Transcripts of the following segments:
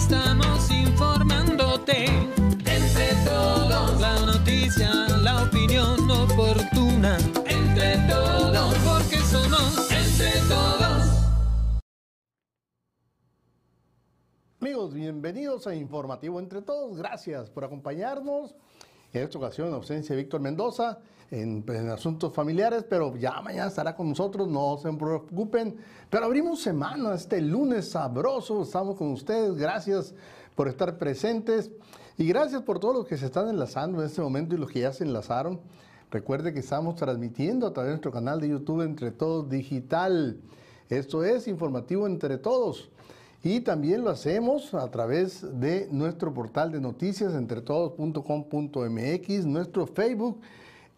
Estamos informándote. Entre todos. La noticia, la opinión oportuna. Entre todos. Porque somos entre todos. Amigos, bienvenidos a Informativo Entre Todos. Gracias por acompañarnos. En esta ocasión, en ausencia de Víctor Mendoza, en, en asuntos familiares, pero ya mañana estará con nosotros, no se preocupen. Pero abrimos semana, este lunes sabroso, estamos con ustedes. Gracias por estar presentes y gracias por todos los que se están enlazando en este momento y los que ya se enlazaron. Recuerde que estamos transmitiendo a través de nuestro canal de YouTube Entre Todos Digital. Esto es Informativo Entre Todos. Y también lo hacemos a través de nuestro portal de noticias entretodos.com.mx, nuestro Facebook,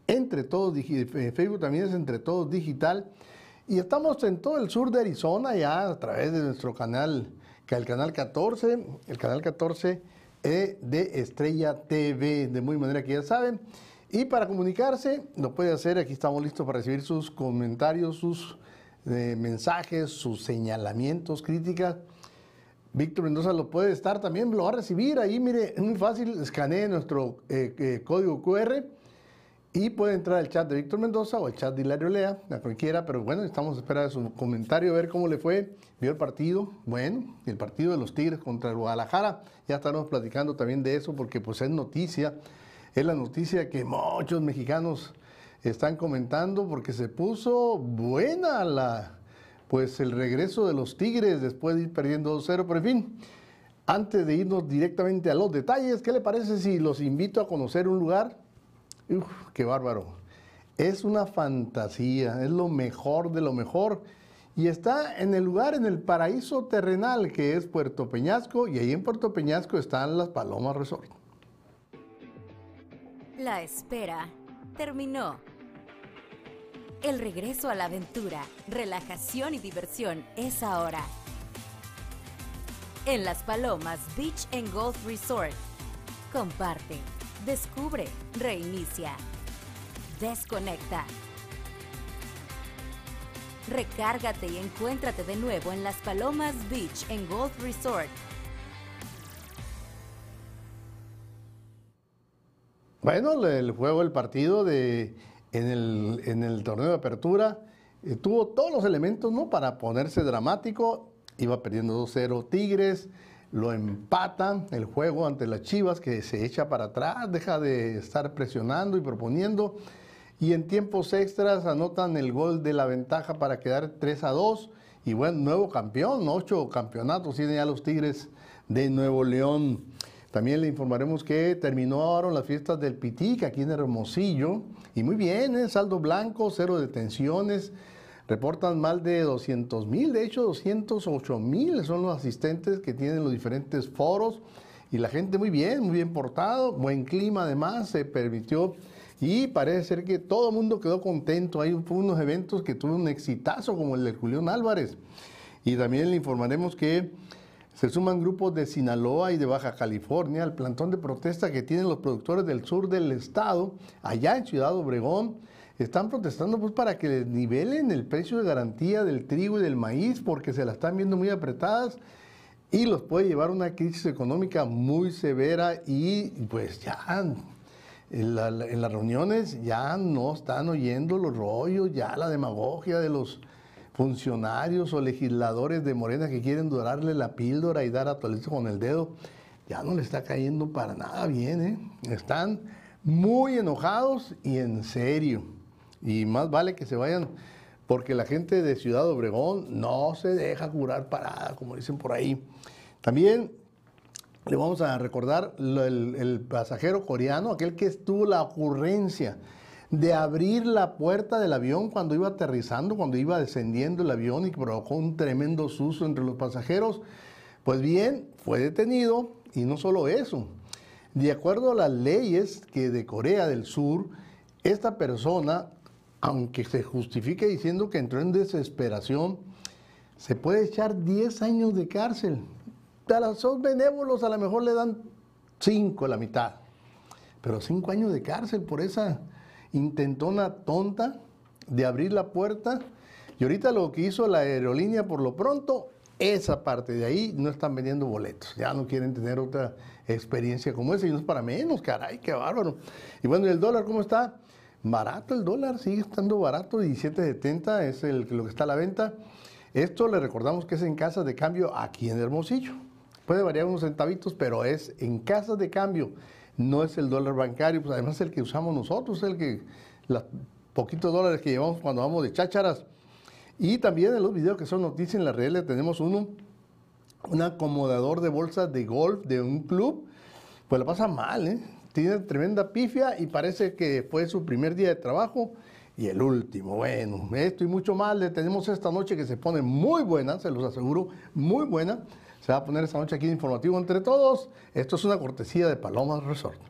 Entre Todos eh, Facebook también es Entre Todos Digital. Y estamos en todo el sur de Arizona ya a través de nuestro canal, el canal 14, el canal 14 eh, de Estrella TV, de muy manera que ya saben. Y para comunicarse, lo puede hacer, aquí estamos listos para recibir sus comentarios, sus eh, mensajes, sus señalamientos, críticas. Víctor Mendoza lo puede estar también, lo va a recibir ahí, mire, es muy fácil, escanee nuestro eh, eh, código QR y puede entrar al chat de Víctor Mendoza o al chat de Hilario Lea, a cualquiera, pero bueno, estamos a esperar su comentario, a ver cómo le fue, vio el partido, bueno, el partido de los Tigres contra el Guadalajara, ya estaremos platicando también de eso porque pues es noticia, es la noticia que muchos mexicanos están comentando porque se puso buena la pues el regreso de los Tigres después de ir perdiendo 2-0, pero en fin, antes de irnos directamente a los detalles, ¿qué le parece si los invito a conocer un lugar? Uf, qué bárbaro. Es una fantasía, es lo mejor de lo mejor. Y está en el lugar, en el paraíso terrenal que es Puerto Peñasco, y ahí en Puerto Peñasco están las Palomas Resort. La espera terminó. El regreso a la aventura, relajación y diversión es ahora. En Las Palomas Beach and Golf Resort. Comparte, descubre, reinicia, desconecta. Recárgate y encuéntrate de nuevo en Las Palomas Beach and Golf Resort. Bueno, el juego, el partido de, en, el, en el torneo de apertura eh, tuvo todos los elementos ¿no? para ponerse dramático. Iba perdiendo 2-0 Tigres, lo empatan el juego ante las Chivas que se echa para atrás, deja de estar presionando y proponiendo. Y en tiempos extras anotan el gol de la ventaja para quedar 3 a 2. Y bueno, nuevo campeón, ocho campeonatos tienen ya los Tigres de Nuevo León. También le informaremos que terminaron las fiestas del Pitic aquí en Hermosillo. Y muy bien, ¿eh? saldo blanco, cero detenciones. Reportan más de 200 mil, de hecho 208 mil son los asistentes que tienen los diferentes foros. Y la gente muy bien, muy bien portado, buen clima además, se permitió. Y parece ser que todo el mundo quedó contento. Hay unos eventos que tuvo un exitazo como el de Julián Álvarez. Y también le informaremos que se suman grupos de Sinaloa y de Baja California al plantón de protesta que tienen los productores del sur del estado, allá en Ciudad Obregón. Están protestando pues para que les nivelen el precio de garantía del trigo y del maíz porque se la están viendo muy apretadas y los puede llevar a una crisis económica muy severa y pues ya en, la- en las reuniones ya no están oyendo los rollos, ya la demagogia de los funcionarios o legisladores de Morena que quieren dorarle la píldora y dar a Toledo con el dedo, ya no le está cayendo para nada bien, ¿eh? Están muy enojados y en serio. Y más vale que se vayan, porque la gente de Ciudad Obregón no se deja curar parada, como dicen por ahí. También le vamos a recordar el, el pasajero coreano, aquel que tuvo la ocurrencia de abrir la puerta del avión cuando iba aterrizando, cuando iba descendiendo el avión y provocó un tremendo susto entre los pasajeros. Pues bien, fue detenido y no solo eso. De acuerdo a las leyes que de Corea del Sur, esta persona, aunque se justifique diciendo que entró en desesperación, se puede echar 10 años de cárcel. A los benévolos a lo mejor le dan 5, la mitad. Pero 5 años de cárcel por esa intentona tonta de abrir la puerta. Y ahorita lo que hizo la aerolínea por lo pronto esa parte de ahí no están vendiendo boletos, ya no quieren tener otra experiencia como esa y no es para menos, caray, qué bárbaro. Y bueno, ¿y el dólar cómo está? Barato el dólar, sigue estando barato, 17.70 es el, lo que está a la venta. Esto le recordamos que es en casas de cambio aquí en Hermosillo. Puede variar unos centavitos, pero es en casas de cambio, no es el dólar bancario, pues además es el que usamos nosotros, el que, los poquitos dólares que llevamos cuando vamos de chácharas. Y también en los videos que son noticias en la red tenemos uno, un acomodador de bolsas de golf de un club, pues la pasa mal, ¿eh? tiene tremenda pifia y parece que fue su primer día de trabajo y el último. Bueno, esto y mucho más le tenemos esta noche que se pone muy buena, se los aseguro, muy buena. Se va a poner esta noche aquí en Informativo entre todos. Esto es una cortesía de Palomas Resort.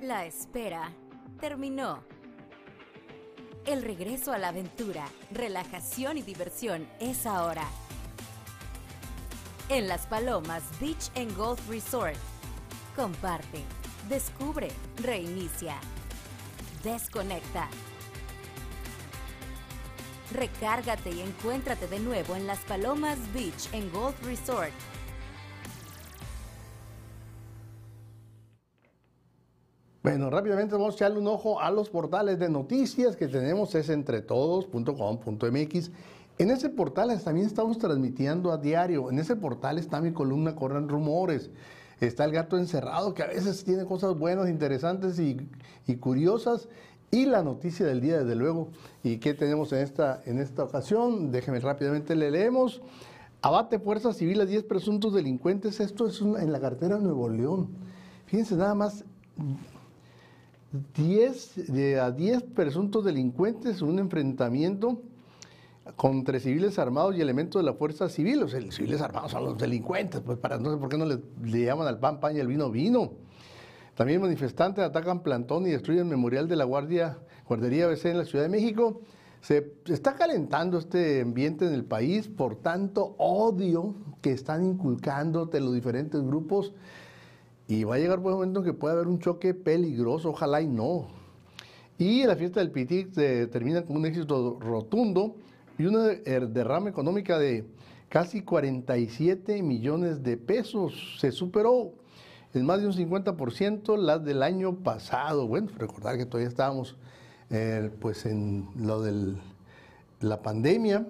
La espera terminó. El regreso a la aventura, relajación y diversión es ahora. En Las Palomas Beach and Golf Resort Comparte, descubre, reinicia, desconecta. Recárgate y encuéntrate de nuevo en Las Palomas Beach en Golf Resort. Bueno, rápidamente vamos a echarle un ojo a los portales de noticias que tenemos, es entretodos.com.mx. En ese portal también estamos transmitiendo a diario. En ese portal está mi columna Corren Rumores está el gato encerrado, que a veces tiene cosas buenas, interesantes y, curiosas. Y la noticia del día, desde luego. ¿Y qué tenemos en esta, en esta ocasión? Déjenme rápidamente le leemos. Abate Fuerza Civil a 10 presuntos delincuentes. Esto es en la cartera Nuevo León. Fíjense nada más, 10, de, a 10 presuntos delincuentes, un enfrentamiento contra civiles armados y elementos de la fuerza civil. Los civiles armados son los delincuentes, pues para no sé por qué no le, llaman al pan pan y al vino vino. También manifestantes atacan plantón y destruyen memorial de la Guardia, Guardería BC en la Ciudad de México. Se, está calentando este ambiente en el país por tanto odio que están inculcando de los diferentes grupos y va a llegar por un momento en que puede haber un choque peligroso, ojalá y no. Y la fiesta del Pitic termina con un éxito rotundo y una derrama económica de casi 47 millones de pesos. Se superó en más de un 50% la del año pasado. Bueno, recordar que todavía estábamos eh, pues en lo de la pandemia,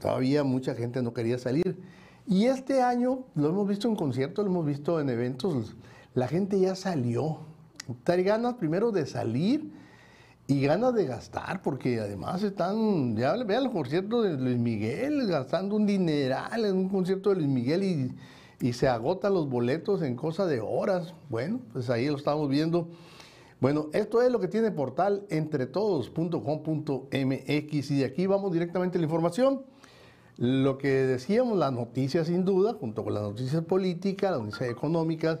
todavía mucha gente no quería salir. Y este año lo hemos visto en conciertos, lo hemos visto en eventos, la gente ya salió. Trae ganas primero de salir y ganas de gastar, porque además están, ya vean el concierto de Luis Miguel, gastando un dineral en un concierto de Luis Miguel y, se agotan los boletos en cosa de horas. Bueno, pues ahí lo estamos viendo. Bueno, esto es lo que tiene portal entretodos.com.mx y de aquí vamos directamente a la información. Lo que decíamos, las noticias sin duda, junto con las noticias políticas, las noticias económicas,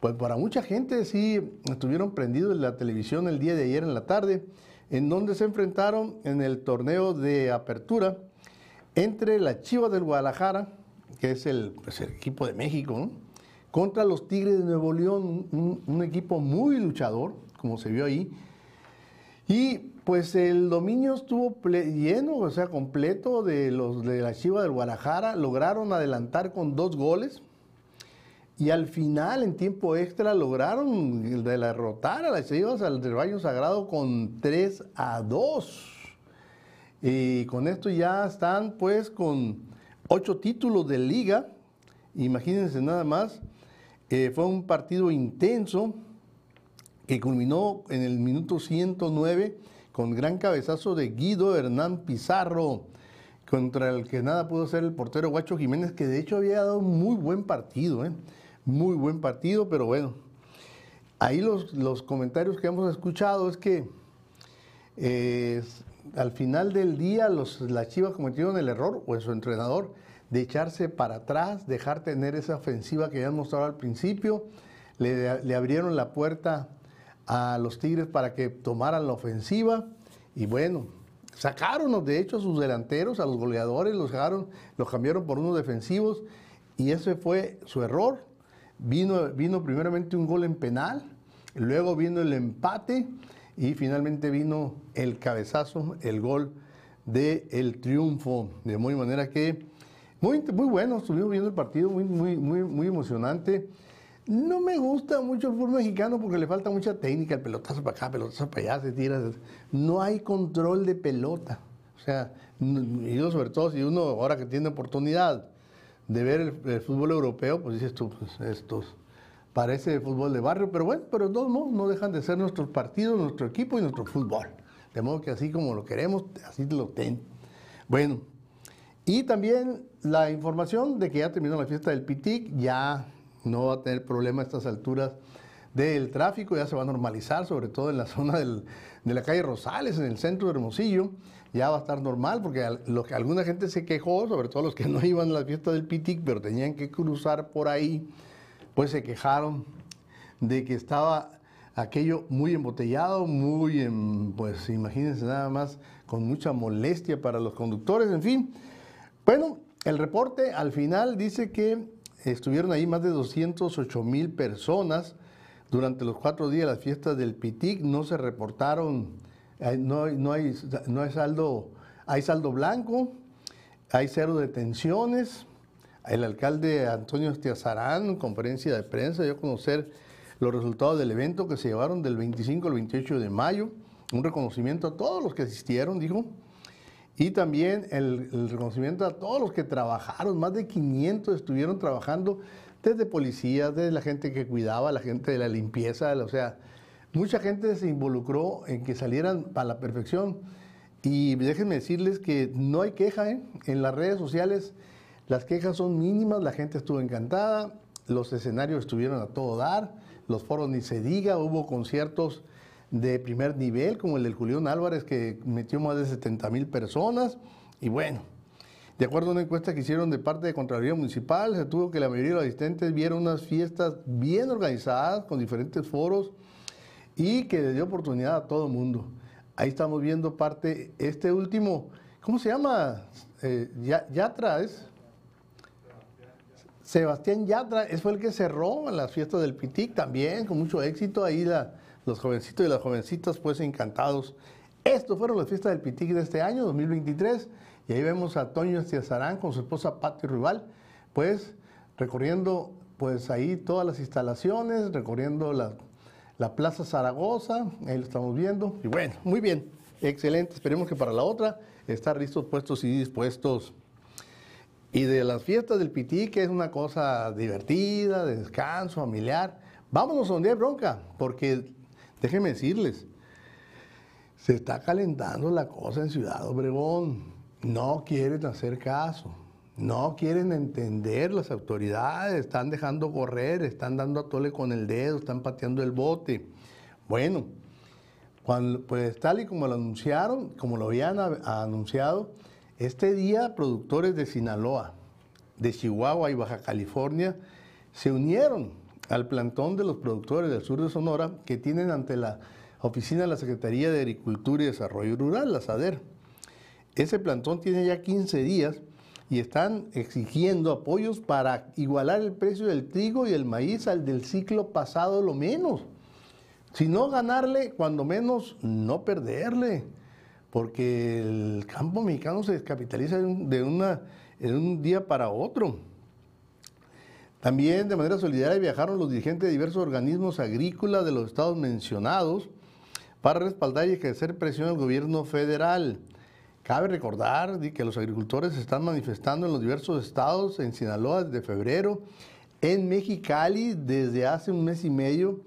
pues para mucha gente sí estuvieron prendidos en la televisión el día de ayer en la tarde, en donde se enfrentaron en el torneo de apertura entre la Chivas del Guadalajara, que es el, pues, equipo de México, contra los Tigres de Nuevo León, un, equipo muy luchador, como se vio ahí. Y pues el dominio estuvo lleno, o sea, completo de los de la Chivas del Guadalajara. Lograron adelantar con dos goles. Y al final, en tiempo extra, lograron derrotar a las Chivas al rebaño sagrado con 3 a 2. Y con esto ya están pues con ocho títulos de liga. Imagínense nada más. Eh, fue un partido intenso que culminó en el minuto 109 con gran cabezazo de Guido Hernán Pizarro, contra el que nada pudo hacer el portero Guacho Jiménez, que de hecho había dado muy buen partido. ¿eh? muy buen partido, pero bueno, ahí los, comentarios que hemos escuchado es que eh, al final del día los, las Chivas cometieron el error, o su entrenador, de echarse para atrás, dejar tener esa ofensiva que ya mostrado al principio, le, le abrieron la puerta a los Tigres para que tomaran la ofensiva. Y bueno, sacaron de hecho a sus delanteros, a los goleadores, los, dejaron, los cambiaron por unos defensivos. Y ese fue su error. Vino, vino primeramente un gol en penal, luego vino el empate y finalmente vino el cabezazo, el gol del triunfo. De muy manera que, muy, muy bueno, estuvimos viendo el partido, muy, muy, muy, muy emocionante. No me gusta mucho el fútbol mexicano porque le falta mucha técnica, el pelotazo para acá, pelotazo para allá, se tira. No hay control de pelota. O sea, yo sobre todo si uno ahora que tiene oportunidad de ver el, fútbol europeo, pues dices tú, pues estos parece fútbol de barrio, pero bueno, pero no, no dejan de ser nuestros partidos, nuestro equipo y nuestro fútbol. De modo que así como lo queremos, así lo ten. Bueno, y también la información de que ya terminó la fiesta del Pitic, ya no va a tener problema a estas alturas del tráfico, ya se va a normalizar, sobre todo en la zona de la calle Rosales, en el centro de Hermosillo, ya va a estar normal, porque lo que alguna gente se quejó, sobre todo los que no iban a la fiesta del Pitic, pero tenían que cruzar por ahí, pues se quejaron de que estaba aquello muy embotellado, muy, pues imagínense nada más, con mucha molestia para los conductores, en fin. Bueno, el reporte al final dice que estuvieron ahí más de 208 mil personas durante los cuatro días de las fiestas del Pitic, no se reportaron, eh, no, no, hay, no hay saldo, hay saldo blanco, hay cero detenciones. El alcalde Antonio Estiazarán, en conferencia de prensa, dio a conocer los resultados del evento que se llevaron del 25 al 28 de mayo, un reconocimiento a todos los que asistieron, dijo, y también el, reconocimiento a todos los que trabajaron, más de 500 estuvieron trabajando, desde policías, desde la gente que cuidaba, la gente de la limpieza, o sea, mucha gente se involucró en que salieran para la perfección. Y déjenme decirles que no hay queja, ¿eh? en las redes sociales las quejas son mínimas, la gente estuvo encantada, los escenarios estuvieron a todo dar los foros ni se diga, hubo conciertos de primer nivel, como el del Julián Álvarez, que metió más de 70 mil personas. Y bueno, de acuerdo a una encuesta que hicieron de parte de Contraloría Municipal, se tuvo que la mayoría de los asistentes vieron unas fiestas bien organizadas, con diferentes foros, y que le dio oportunidad a todo el mundo. Ahí estamos viendo parte, este último, ¿cómo se llama? Eh, Yatra, ¿es? Sebastián Yatra fue el que cerró las fiestas del Pitic también, con mucho éxito. Ahí los jovencitos y las jovencitas, pues encantados. Estos fueron las fiestas del Pitic de este año, 2023. Y ahí vemos a Toño Estiazarán con su esposa Patti Rival, pues recorriendo pues ahí todas las instalaciones, recorriendo la, la Plaza Zaragoza, ahí lo estamos viendo. Y bueno, muy bien, excelente. Esperemos que para la otra estar listos, puestos y dispuestos. Y de las fiestas del Pití, que es una cosa divertida, de descanso, familiar, vámonos a donde hay bronca, porque déjenme decirles, se está calentando la cosa en Ciudad Obregón. No quieren hacer caso, no quieren entender las autoridades, están dejando correr, están dando a tole con el dedo, están pateando el bote. Bueno, pues tal y como lo anunciaron, como lo habían anunciado, este día, productores de Sinaloa, de Chihuahua y Baja California se unieron al plantón de los productores del sur de Sonora que tienen ante la oficina de la Secretaría de Agricultura y Desarrollo Rural, la SADER. Ese plantón tiene ya 15 días y están exigiendo apoyos para igualar el precio del trigo y el maíz al del ciclo pasado lo menos. Si no ganarle, cuando menos no perderle porque el campo mexicano se descapitaliza de, un día para otro. También de manera solidaria viajaron los dirigentes de diversos organismos agrícolas de los estados mencionados para respaldar y ejercer presión al gobierno federal. Cabe recordar que los agricultores están manifestando en los diversos estados, en Sinaloa desde febrero, en Mexicali desde hace un mes y medio,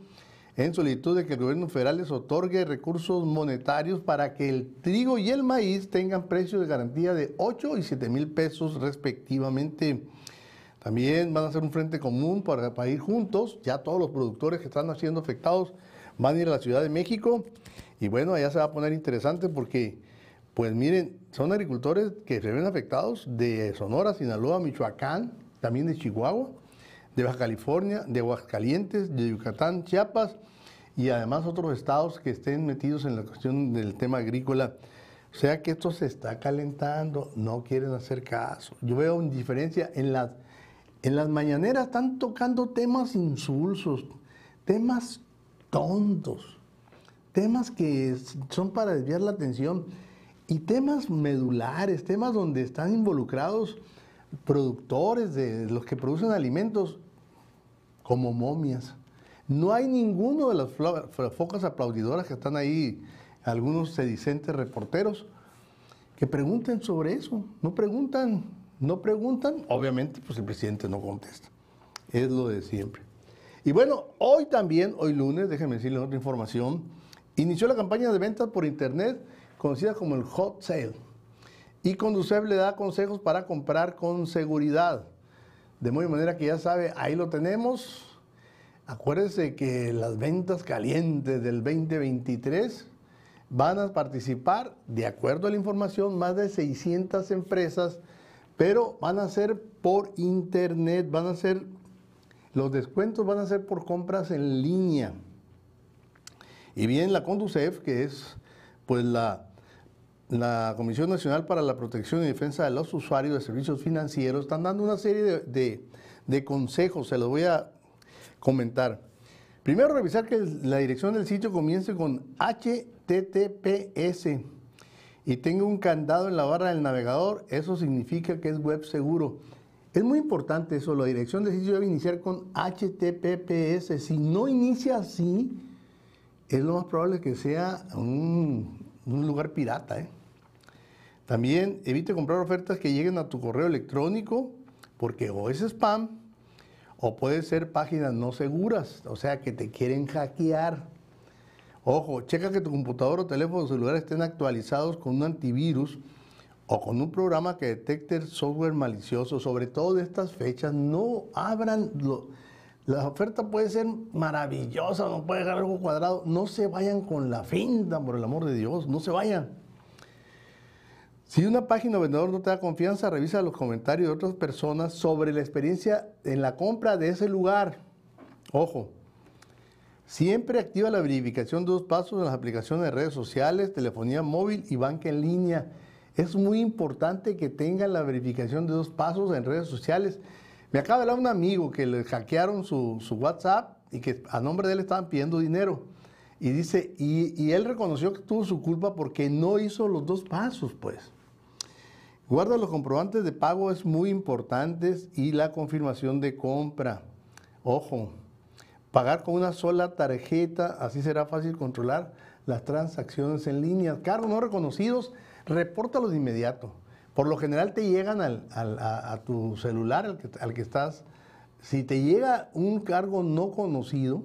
en solicitud de que el gobierno federal les otorgue recursos monetarios para que el trigo y el maíz tengan precios de garantía de 8 y 7 mil pesos respectivamente. También van a hacer un frente común para, ir juntos. Ya todos los productores que están siendo afectados van a ir a la Ciudad de México. Y bueno, allá se va a poner interesante porque, pues miren, son agricultores que se ven afectados de Sonora, Sinaloa, Michoacán, también de Chihuahua de Baja California, de Aguascalientes, de Yucatán, Chiapas y además otros estados que estén metidos en la cuestión del tema agrícola. O sea que esto se está calentando, no quieren hacer caso. Yo veo indiferencia en las, en las mañaneras, están tocando temas insulsos, temas tontos, temas que son para desviar la atención y temas medulares, temas donde están involucrados productores de los que producen alimentos como momias. No hay ninguno de las focas aplaudidoras que están ahí, algunos sedicentes reporteros, que pregunten sobre eso. No preguntan, no preguntan. Obviamente, pues el presidente no contesta. Es lo de siempre. Y bueno, hoy también, hoy lunes, déjenme decirles otra información, inició la campaña de ventas por internet conocida como el Hot Sale. Y Conducef le da consejos para comprar con seguridad. De muy manera que ya sabe, ahí lo tenemos. Acuérdese que las ventas calientes del 2023 van a participar, de acuerdo a la información, más de 600 empresas, pero van a ser por internet, van a ser, los descuentos van a ser por compras en línea. Y bien, la Conducef, que es pues la la Comisión Nacional para la Protección y Defensa de los Usuarios de Servicios Financieros están dando una serie de, consejos, se los voy a comentar. Primero, revisar que la dirección del sitio comience con HTTPS y tenga un candado en la barra del navegador, eso significa que es web seguro. Es muy importante eso, la dirección del sitio debe iniciar con HTTPS. Si no inicia así, es lo más probable que sea un, un lugar pirata. ¿eh? También evite comprar ofertas que lleguen a tu correo electrónico porque o es spam o puede ser páginas no seguras, o sea que te quieren hackear. Ojo, checa que tu computador o teléfono celular estén actualizados con un antivirus o con un programa que detecte software malicioso. Sobre todo de estas fechas, no abran... la oferta puede ser maravillosa, no puede dejar algo cuadrado. No se vayan con la finta, por el amor de Dios, no se vayan. Si una página o vendedor no te da confianza, revisa los comentarios de otras personas sobre la experiencia en la compra de ese lugar. Ojo, siempre activa la verificación de dos pasos en las aplicaciones de redes sociales, telefonía móvil y banca en línea. Es muy importante que tengan la verificación de dos pasos en redes sociales. Me acaba de hablar un amigo que le hackearon su, WhatsApp y que a nombre de él estaban pidiendo dinero. Y dice, y, y él reconoció que tuvo su culpa porque no hizo los dos pasos, pues. Guarda los comprobantes de pago es muy importantes y la confirmación de compra. Ojo, pagar con una sola tarjeta, así será fácil controlar las transacciones en línea. Cargos no reconocidos, repórtalos de inmediato. Por lo general te llegan a, tu celular al que, al que estás. Si te llega un cargo no conocido,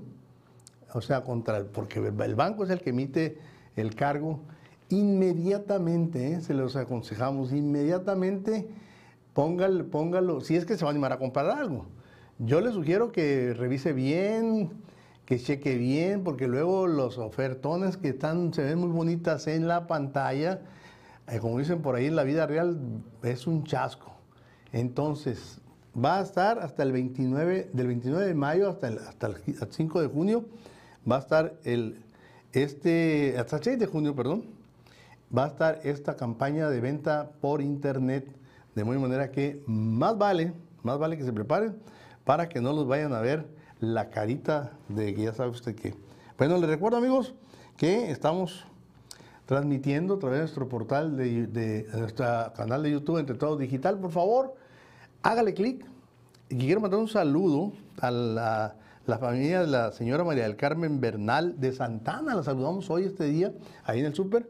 o sea, contra porque el banco es el que emite el cargo, inmediatamente, ¿eh? se los aconsejamos, inmediatamente póngalo, póngalo, si es que se va a animar a comprar algo. Yo le sugiero que revise bien, que cheque bien, porque luego los ofertones que están, se ven muy bonitas en la pantalla, eh, como dicen por ahí en la vida real, es un chasco. Entonces, va a estar hasta el 29, del 29 de mayo hasta el, hasta el 5 de junio, va a estar el, este, hasta el 6 de junio, perdón, va a estar esta campaña de venta por internet, de muy manera que más vale, más vale que se preparen para que no los vayan a ver la carita de que ya sabe usted que. Bueno, les recuerdo amigos que estamos transmitiendo a través de nuestro portal de, nuestro canal de YouTube Entre Todos Digital. Por favor, hágale clic. Y quiero mandar un saludo a la, la, familia de la señora María del Carmen Bernal de Santana. La saludamos hoy, este día, ahí en el súper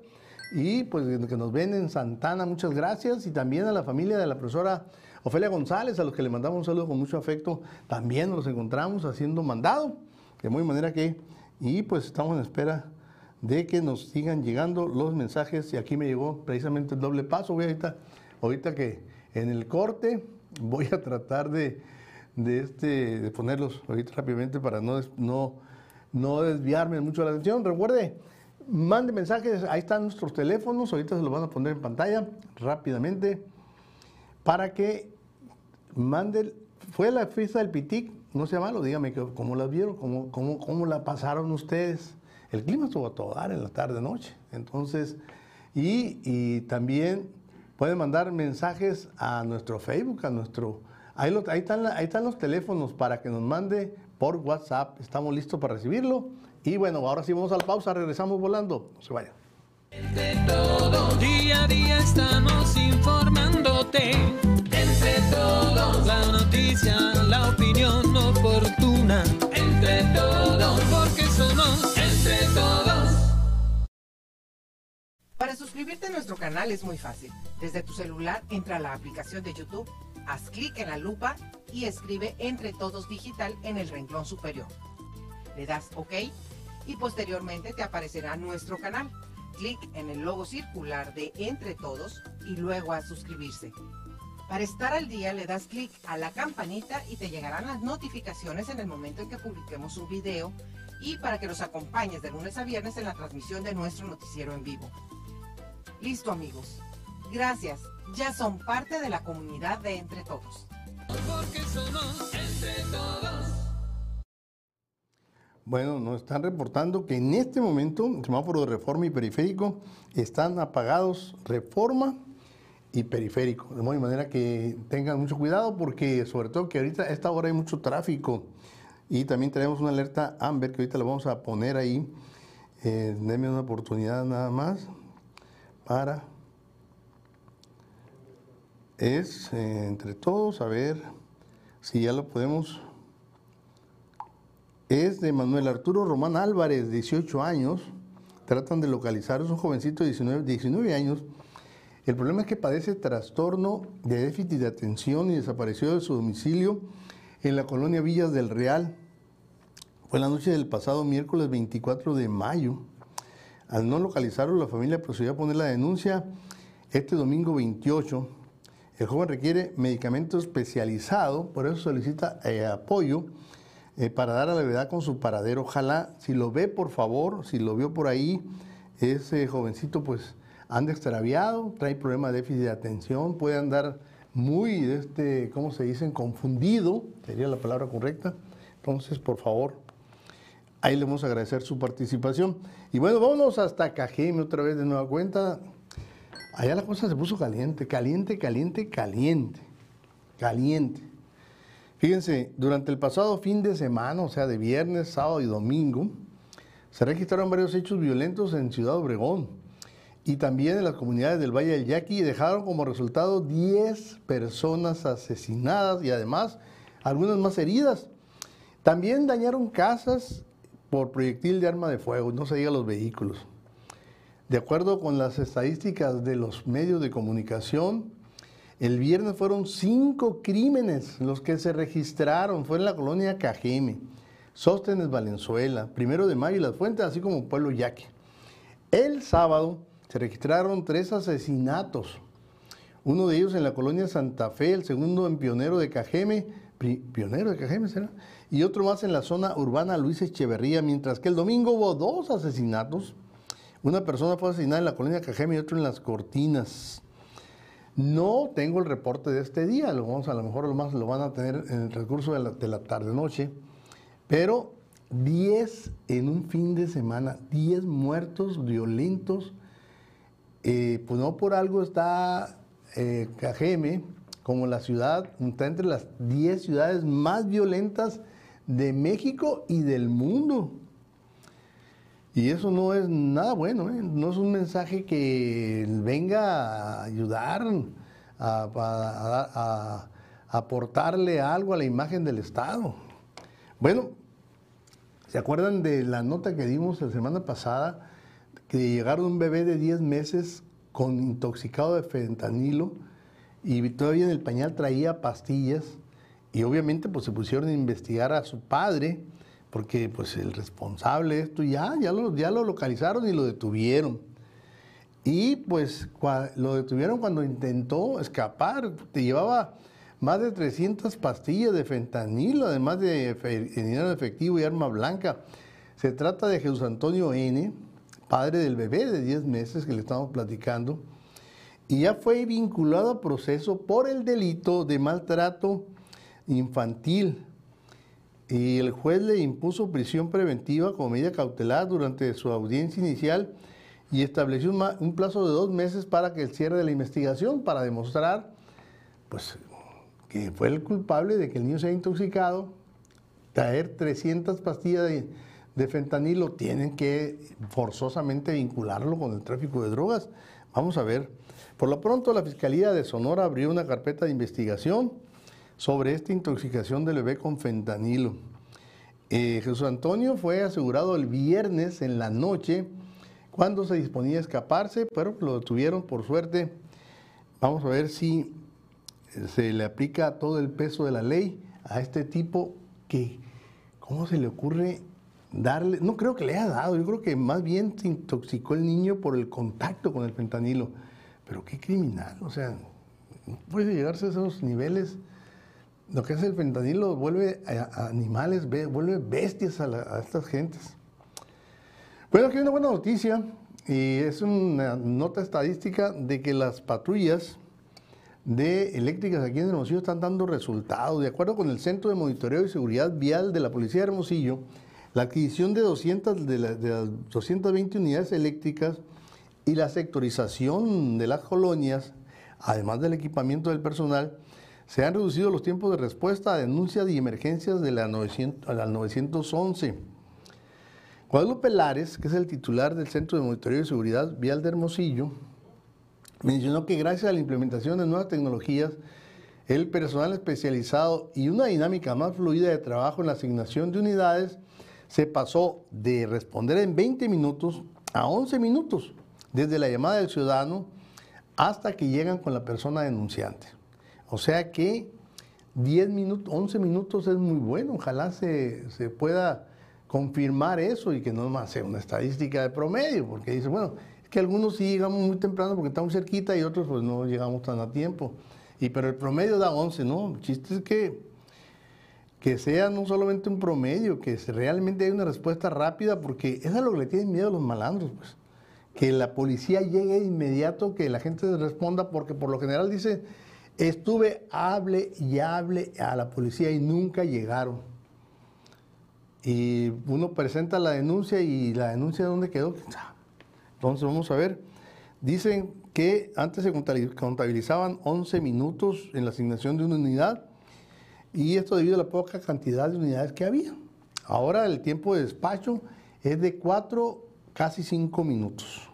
y pues que nos ven en Santana, muchas gracias. Y también a la familia de la profesora Ofelia González, a los que le mandamos un saludo con mucho afecto, también nos encontramos haciendo mandado, de muy manera que, y pues estamos en espera de que nos sigan llegando los mensajes. Y aquí me llegó precisamente el doble paso. Voy ahorita, ahorita que en el corte voy a tratar de, de, este, de ponerlos ahorita rápidamente para no, no, no desviarme mucho la atención. Recuerde, Mande mensajes, ahí están nuestros teléfonos, ahorita se los van a poner en pantalla rápidamente para que mande. Fue la fiesta del Pitic, no sea malo, dígame cómo la vieron, cómo, cómo, cómo la pasaron ustedes. El clima estuvo a todo dar en la tarde-noche, entonces, y, y, también pueden mandar mensajes a nuestro Facebook, a nuestro. Ahí, ahí, están, ahí están los teléfonos para que nos mande por WhatsApp, estamos listos para recibirlo. Y bueno, ahora sí vamos a la pausa, regresamos volando. No se vayan. Entre todos, día a día estamos informándote. Entre todos, la noticia, la opinión oportuna. Entre todos, porque somos entre todos. Para suscribirte a nuestro canal es muy fácil. Desde tu celular entra a la aplicación de YouTube, haz clic en la lupa y escribe Entre Todos Digital en el renglón superior. Le das OK y posteriormente te aparecerá nuestro canal clic en el logo circular de Entre Todos y luego a suscribirse. Para estar al día le das clic a la campanita y te llegarán las notificaciones en el momento en que publiquemos un video y para que nos acompañes de lunes a viernes en la transmisión de nuestro noticiero en vivo. Listo amigos. Gracias. Ya son parte de la comunidad de Entre Todos. Porque somos entre todos. Bueno, nos están reportando que en este momento el semáforo de reforma y periférico están apagados reforma y periférico. De modo manera que tengan mucho cuidado porque sobre todo que ahorita a esta hora hay mucho tráfico y también tenemos una alerta Amber que ahorita la vamos a poner ahí. Eh, denme una oportunidad nada más para... Es eh, entre todos, a ver si ya lo podemos es de Manuel Arturo Román Álvarez, 18 años. Tratan de localizar, es un jovencito de 19, 19 años. El problema es que padece trastorno de déficit de atención y desapareció de su domicilio en la colonia Villas del Real. Fue la noche del pasado miércoles 24 de mayo. Al no localizarlo, la familia procedió a poner la denuncia este domingo 28. El joven requiere medicamento especializado, por eso solicita eh, apoyo eh, para dar a la verdad con su paradero. Ojalá, si lo ve, por favor, si lo vio por ahí, ese jovencito pues anda extraviado, trae problemas de déficit de atención, puede andar muy, este, ¿cómo se dicen? Confundido, sería la palabra correcta. Entonces, por favor, ahí le vamos a agradecer su participación. Y bueno, vámonos hasta Cajeme otra vez de nueva cuenta. Allá la cosa se puso caliente, caliente, caliente, caliente, caliente. Fíjense, durante el pasado fin de semana, o sea, de viernes, sábado y domingo, se registraron varios hechos violentos en Ciudad Obregón y también en las comunidades del Valle del Yaqui y dejaron como resultado 10 personas asesinadas y además algunas más heridas. También dañaron casas por proyectil de arma de fuego, no se diga los vehículos. De acuerdo con las estadísticas de los medios de comunicación, el viernes fueron cinco crímenes los que se registraron. Fue en la colonia Cajeme, Sóstenes Valenzuela, Primero de Mayo y Las Fuentes, así como Pueblo Yaque. El sábado se registraron tres asesinatos. Uno de ellos en la colonia Santa Fe, el segundo en Pionero de Cajeme, Pionero de Cajeme será, y otro más en la zona urbana Luis Echeverría, mientras que el domingo hubo dos asesinatos. Una persona fue asesinada en la colonia Cajeme y otro en las Cortinas. No tengo el reporte de este día, lo vamos a lo mejor lo más lo van a tener en el recurso de la, tarde-noche, pero 10 en un fin de semana, 10 muertos violentos, eh, pues no por algo está eh, Cajeme como la ciudad, está entre las 10 ciudades más violentas de México y del mundo. Y eso no es nada bueno, ¿eh? no es un mensaje que venga a ayudar, a, aportarle algo a la imagen del Estado. Bueno, ¿se acuerdan de la nota que dimos la semana pasada? Que llegaron un bebé de 10 meses con intoxicado de fentanilo y todavía en el pañal traía pastillas y obviamente pues se pusieron a investigar a su padre porque pues el responsable de esto ya, ya lo, ya lo localizaron y lo detuvieron. Y pues lo detuvieron cuando intentó escapar, te llevaba más de 300 pastillas de fentanilo, además de dinero efectivo y arma blanca. Se trata de Jesús Antonio N., padre del bebé de 10 meses que le estamos platicando, y ya fue vinculado a proceso por el delito de maltrato infantil y el juez le impuso prisión preventiva como medida cautelar durante su audiencia inicial y estableció un, plazo de dos meses para que el cierre de la investigación para demostrar pues, que fue el culpable de que el niño se haya intoxicado, traer 300 pastillas de fentanilo, tienen que forzosamente vincularlo con el tráfico de drogas. Vamos a ver. Por lo pronto, la Fiscalía de Sonora abrió una carpeta de investigación sobre esta intoxicación del bebé con fentanilo. Eh, Jesús Antonio fue asegurado el viernes en la noche cuando se disponía a escaparse, pero lo detuvieron por suerte. Vamos a ver si se le aplica todo el peso de la ley a este tipo que, ¿cómo se le ocurre darle? No creo que le haya dado, yo creo que más bien se intoxicó el niño por el contacto con el fentanilo. Pero qué criminal, o sea, puede llegarse a esos niveles. Lo que hace el fentanilo vuelve a, animales, vuelve bestias a, estas gentes. Bueno, aquí hay una buena noticia y es una nota estadística de que las patrullas de eléctricas aquí en Hermosillo están dando resultados. De acuerdo con el Centro de Monitoreo y Seguridad Vial de la Policía de Hermosillo, la adquisición de, 200, de, de las 220 unidades eléctricas y la sectorización de las colonias, además del equipamiento del personal, se han reducido los tiempos de respuesta a denuncias y emergencias de la, 900, la 911. Guadalupe Lares, que es el titular del Centro de Monitoreo y Seguridad Vial de Hermosillo, mencionó que gracias a la implementación de nuevas tecnologías, el personal especializado y una dinámica más fluida de trabajo en la asignación de unidades se pasó de responder en 20 minutos a 11 minutos, desde la llamada del ciudadano hasta que llegan con la persona denunciante. O sea que 10 minutos, 11 minutos es muy bueno, ojalá se, se pueda confirmar eso y que no más sea una estadística de promedio, porque dice, bueno, es que algunos sí llegamos muy temprano porque estamos cerquita y otros pues no llegamos tan a tiempo. Y pero el promedio da 11, ¿no? El chiste es que, que sea no solamente un promedio, que realmente haya una respuesta rápida, porque eso es lo que le tienen miedo a los malandros, pues. Que la policía llegue de inmediato, que la gente responda, porque por lo general dice, estuve, hable y hable a la policía y nunca llegaron. Y uno presenta la denuncia y la denuncia dónde quedó. Entonces vamos a ver. Dicen que antes se contabilizaban 11 minutos en la asignación de una unidad y esto debido a la poca cantidad de unidades que había. Ahora el tiempo de despacho es de 4, casi 5 minutos.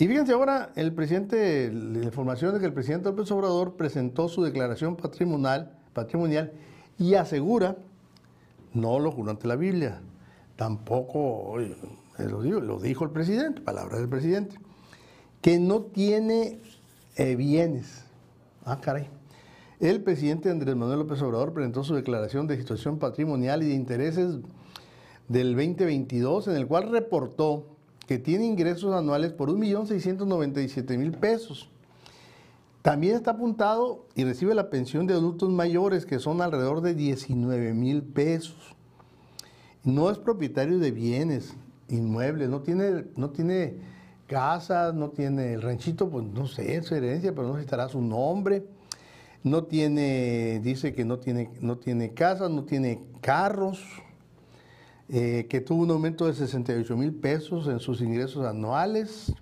Y fíjense ahora, el presidente, la información de que el presidente López Obrador presentó su declaración patrimonial, patrimonial y asegura, no lo juró ante la Biblia, tampoco lo, lo dijo el presidente, palabras del presidente, que no tiene eh, bienes. Ah, caray. El presidente Andrés Manuel López Obrador presentó su declaración de situación patrimonial y de intereses del 2022, en el cual reportó que tiene ingresos anuales por 1.697.000 pesos. También está apuntado y recibe la pensión de adultos mayores, que son alrededor de 19 mil pesos. No es propietario de bienes, inmuebles, no tiene, no tiene casa, no tiene el ranchito, pues no sé, su herencia, pero no necesitará su nombre. No tiene, dice que no tiene, no tiene casa, no tiene carros, eh, que tuvo un aumento de 68 mil pesos en sus ingresos anuales,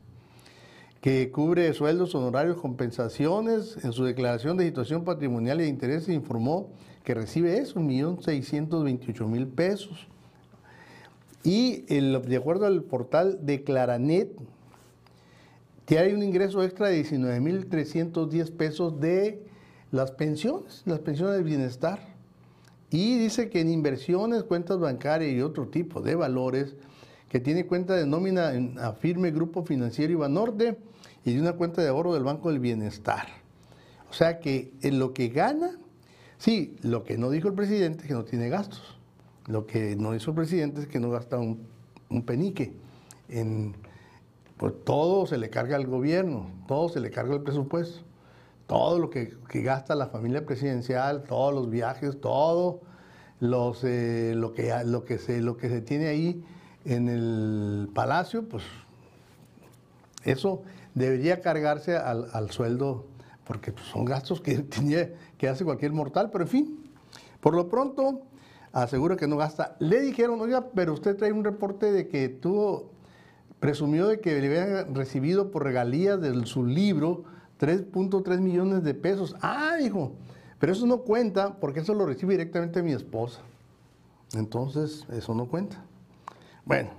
que cubre sueldos, honorarios, compensaciones. En su declaración de situación patrimonial y de intereses informó que recibe eso, 1.628.000 pesos. Y de acuerdo al portal de Claranet, que hay un ingreso extra de 19.310 pesos de las pensiones, las pensiones de bienestar. Y dice que en inversiones, cuentas bancarias y otro tipo de valores, que tiene cuenta de nómina en Afirme Grupo Financiero Ibanorte y de una cuenta de ahorro del Banco del Bienestar. O sea que en lo que gana, sí, lo que no dijo el presidente es que no tiene gastos. Lo que no hizo el presidente es que no gasta un, penique. En, pues todo se le carga al gobierno, todo se le carga al presupuesto. Todo lo que, gasta la familia presidencial, todos los viajes, todo los, eh, lo, que, lo, que se, lo que se tiene ahí en el palacio, pues eso debería cargarse al, sueldo, porque pues, son gastos que, tiene, que hace cualquier mortal, pero en fin, por lo pronto asegura que no gasta. Le dijeron, oiga, pero usted trae un reporte de que tuvo, presumió de que le habían recibido por regalías de su libro 3.3 millones de pesos. Ah, dijo, pero eso no cuenta porque eso lo recibe directamente mi esposa. Entonces, eso no cuenta. Bueno,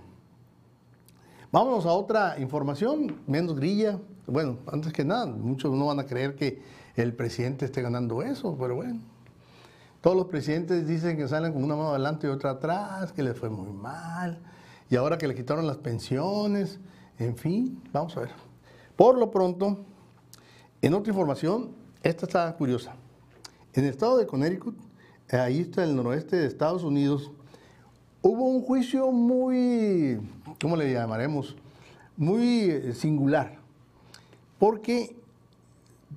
vámonos a otra información, menos grilla. Bueno, antes que nada, muchos no van a creer que el presidente esté ganando eso, pero bueno. Todos los presidentes dicen que salen con una mano adelante y otra atrás, que les fue muy mal, y ahora que le quitaron las pensiones, en fin, vamos a ver. Por lo pronto, en otra información, esta está curiosa. En el estado de Connecticut, ahí está el noroeste de Estados Unidos, hubo un juicio muy, ¿cómo le llamaremos? Muy eh, singular, porque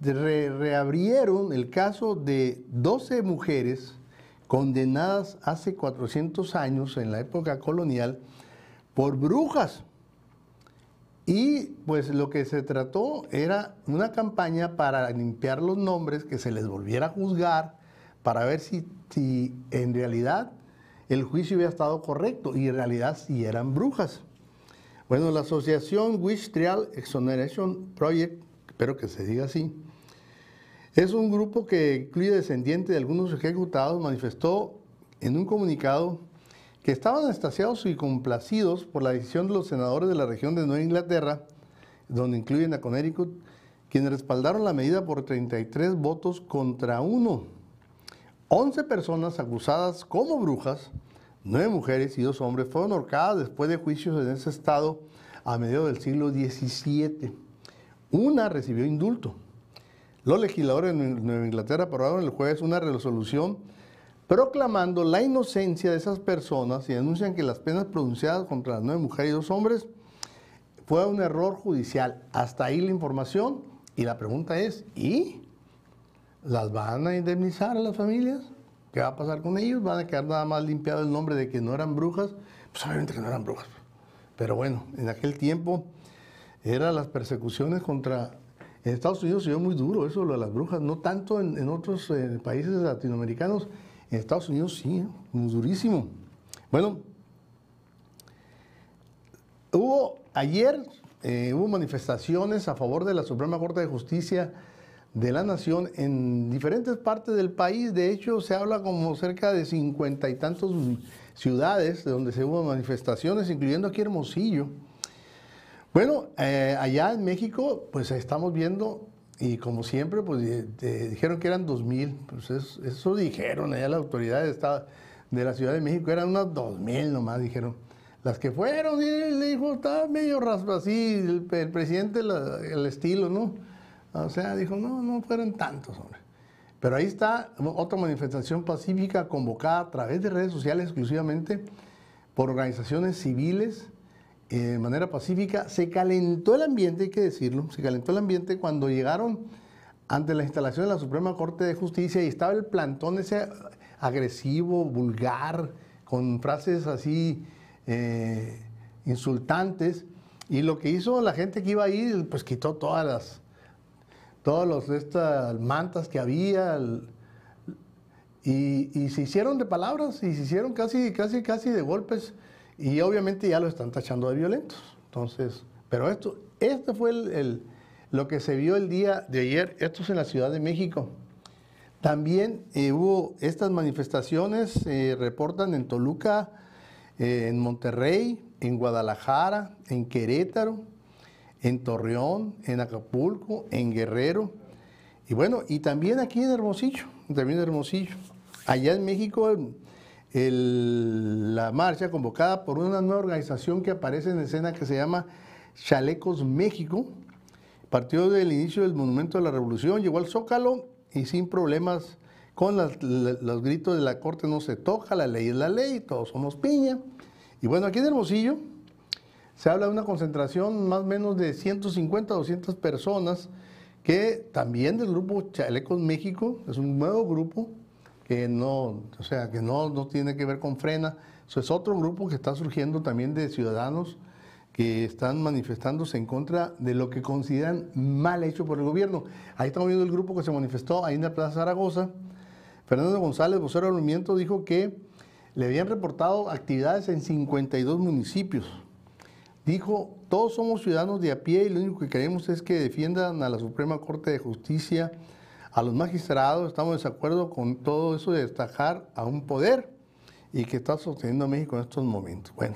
reabrieron el caso de 12 mujeres condenadas hace 400 años en la época colonial por brujas. Y pues lo que se trató era una campaña para limpiar los nombres, que se les volviera a juzgar, para ver si, en realidad el juicio había estado correcto y en realidad si eran brujas. Bueno, la asociación Witch Trial Exoneration Project, espero que se diga así, es un grupo que incluye descendientes de algunos ejecutados, manifestó en un comunicado que estaban estasiados y complacidos por la decisión de los senadores de la región de Nueva Inglaterra, donde incluyen a Connecticut, quienes respaldaron la medida por 33 votos contra uno. 11 personas acusadas como brujas, 9 mujeres y 2 hombres, fueron ahorcadas después de juicios en ese estado a mediados del siglo XVII. Una recibió indulto. Los legisladores de Nueva Inglaterra aprobaron el jueves una resolución proclamando la inocencia de esas personas y denuncian que las penas pronunciadas contra las nueve mujeres y dos hombres fue un error judicial. Hasta ahí la información y la pregunta es, ¿y las van a indemnizar a las familias? ¿Qué va a pasar con ellos? ¿Van a quedar nada más limpiado el nombre de que no eran brujas? Pues obviamente que no eran brujas. Pero bueno, en aquel tiempo eran las persecuciones contra... En Estados Unidos se vio muy duro eso, lo de las brujas, no tanto en, otros eh, países latinoamericanos, en Estados Unidos sí, muy durísimo. Bueno, hubo ayer eh, hubo manifestaciones a favor de la Suprema Corte de Justicia de la Nación en diferentes partes del país. De hecho, se habla como cerca de cincuenta y tantos ciudades donde se hubo manifestaciones, incluyendo aquí Hermosillo. Bueno, eh, allá en México, pues estamos viendo y como siempre, pues dijeron que eran 2.000. Pues eso, dijeron allá las autoridades de la Ciudad de México, eran unas 2.000 nomás, dijeron. Las que fueron, y le dijo, estaba medio raspa así, el, presidente, el estilo, ¿no? O sea, dijo, no, no fueron tantos, hombre. Pero ahí está otra manifestación pacífica convocada a través de redes sociales exclusivamente por organizaciones civiles eh, de manera pacífica. Se calentó el ambiente, hay que decirlo, se calentó el ambiente cuando llegaron ante la instalación de la Suprema Corte de Justicia y estaba el plantón ese agresivo, vulgar, con frases así eh, insultantes. Y lo que hizo la gente que iba ahí, pues quitó todas las, todas los, estas mantas que había, y, y, se hicieron de palabras, y se hicieron casi, casi, casi de golpes. Y obviamente ya lo están tachando de violentos. Entonces, pero esto, este fue el, lo que se vio el día de ayer, esto es en la Ciudad de México. También eh, hubo estas manifestaciones, se reportan en Toluca, eh, en Monterrey, en Guadalajara, en Querétaro, en Torreón, en Acapulco, en Guerrero. Y bueno, y también aquí en Hermosillo, también en Hermosillo. Allá en México la marcha convocada por una nueva organización que aparece en escena que se llama Chalecos México. Partió del inicio del Monumento de la Revolución, llegó al Zócalo y sin problemas con los gritos de la Corte no se toca, la ley es la ley, todos somos piña. Y bueno, aquí en Hermosillo se habla de una concentración más o menos de 150, 200 personas que también del grupo Chalecos México, es un nuevo grupo, que no, o sea, que no, no tiene que ver con frena. Eso es otro grupo que está surgiendo también de ciudadanos que están manifestándose en contra de lo que consideran mal hecho por el gobierno. Ahí estamos viendo el grupo que se manifestó ahí en la Plaza Zaragoza. Fernando González, vocero del movimiento, dijo que le habían reportado actividades en 52 municipios. Dijo, todos somos ciudadanos de a pie y lo único que queremos es que defiendan a la Suprema Corte de Justicia a los magistrados, estamos de acuerdo con todo eso de destacar a un poder. y que está sosteniendo a México en estos momentos. Bueno,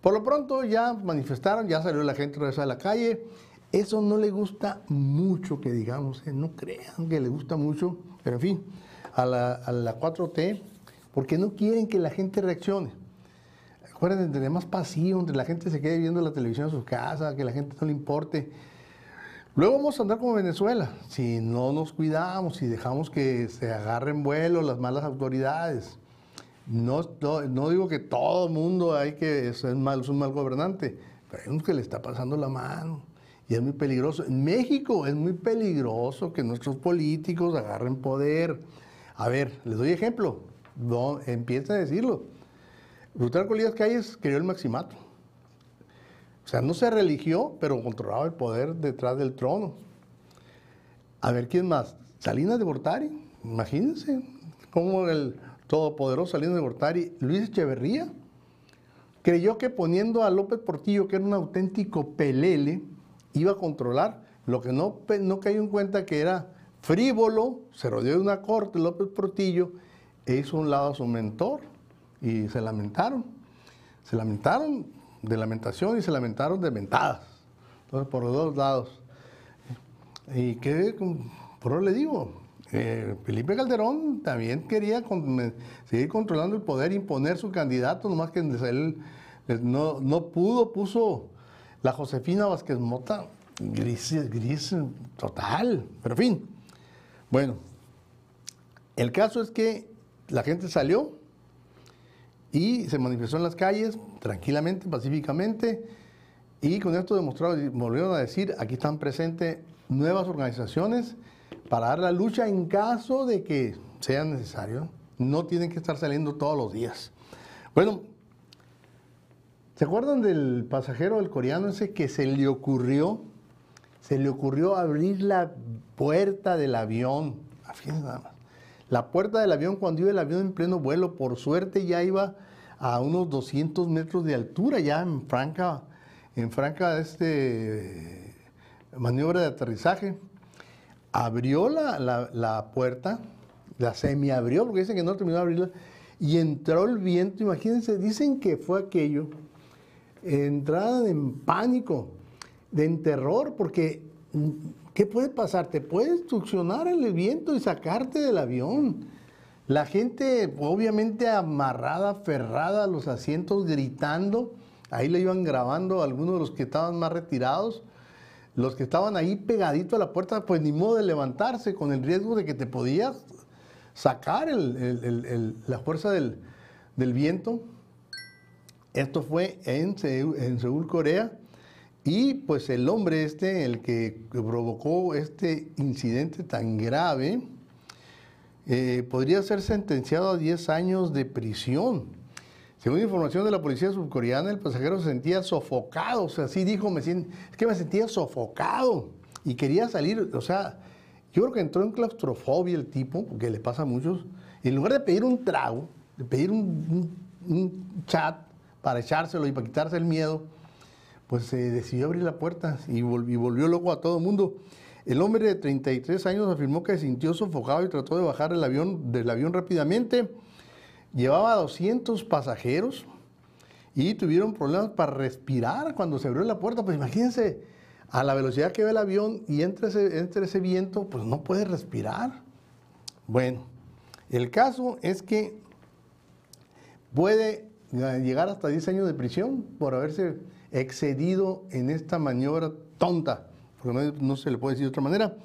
por lo pronto ya manifestaron, ya salió la gente a la calle. Eso no le gusta mucho, que digamos, ¿eh? no crean que le gusta mucho, pero en fin, a la, a la 4T, porque no quieren que la gente reaccione. Acuérdense, entre más pasivo, entre la gente se quede viendo la televisión en su casa, que la gente no le importe. Luego vamos a andar como Venezuela, si no nos cuidamos, si dejamos que se agarren vuelo las malas autoridades. No, digo que todo el mundo hay que es, mal, un mal gobernante, pero hay unos que le está pasando la mano. Y es muy peligroso. En México es muy peligroso que nuestros políticos agarren poder. A ver, les doy ejemplo. Empieza a decirlo. Plutarco Elías Calles creó el maximato. O sea, no se religió, pero controlaba el poder detrás del trono. A ver, ¿quién más? Salinas de Gortari. Imagínense cómo el todopoderoso Salinas de Gortari, Luis Echeverría, creyó que poniendo a López Portillo, que era un auténtico pelele, iba a controlar. Lo que no, no cayó en cuenta que era frívolo, se rodeó de una corte, López Portillo, e hizo un lado a su mentor y se lamentaron. Se lamentaron de lamentación y se lamentaron de mentadas. Entonces, por los dos lados. Y que, por eso le digo, eh, Felipe Calderón también quería seguir controlando el poder, imponer su candidato, nomás que él no, no pudo, puso la Josefina Vázquez Mota gris, gris total, pero en fin. Bueno, el caso es que la gente salió y se manifestó en las calles tranquilamente, pacíficamente, y con esto demostraron, volvieron a decir, aquí están presentes nuevas organizaciones para dar la lucha en caso de que sea necesario. No tienen que estar saliendo todos los días. Bueno, ¿se acuerdan del pasajero, el coreano ese que se le ocurrió, se le ocurrió abrir la puerta del avión? Fíjense nada más. La puerta del avión, cuando iba el avión en pleno vuelo, por suerte ya iba a unos 200 metros de altura, ya en franca, en franca este, maniobra de aterrizaje. Abrió la, la, puerta, la semi-abrió, porque dicen que no terminó de abrirla, y entró el viento. Imagínense, dicen que fue aquello, entrada en pánico, de en terror, porque ¿qué puede pasar? Te puede succionar el viento y sacarte del avión. La gente obviamente amarrada, aferrada a los asientos, gritando. Ahí le iban grabando algunos de los que estaban más retirados. Los que estaban ahí pegadito a la puerta, pues ni modo de levantarse con el riesgo de que te podías sacar la fuerza del, viento. Esto fue en en Seúl, Corea. Y pues el hombre este, el que provocó este incidente tan grave, eh, podría ser sentenciado a 10 años de prisión. Según información de la policía subcoreana, el pasajero se sentía sofocado, o sea, así dijo, me es que me sentía sofocado y quería salir, o sea, yo creo que entró en claustrofobia el tipo, porque le pasa a muchos, y en lugar de pedir un trago, de pedir un, chat para echárselo y para quitarse el miedo, pues se decidió abrir la puerta y, volvió loco a todo el mundo. El hombre de 33 años afirmó que se sintió sofocado y trató de bajar el avión, del avión rápidamente. Llevaba 200 pasajeros y tuvieron problemas para respirar cuando se abrió la puerta. Pues imagínense, a la velocidad que ve el avión y entre ese, entre ese viento, pues no puede respirar. Bueno, el caso es que puede llegar hasta 10 años de prisión por haberse excedido en esta maniobra tonta porque no, se le puede decir de otra manera.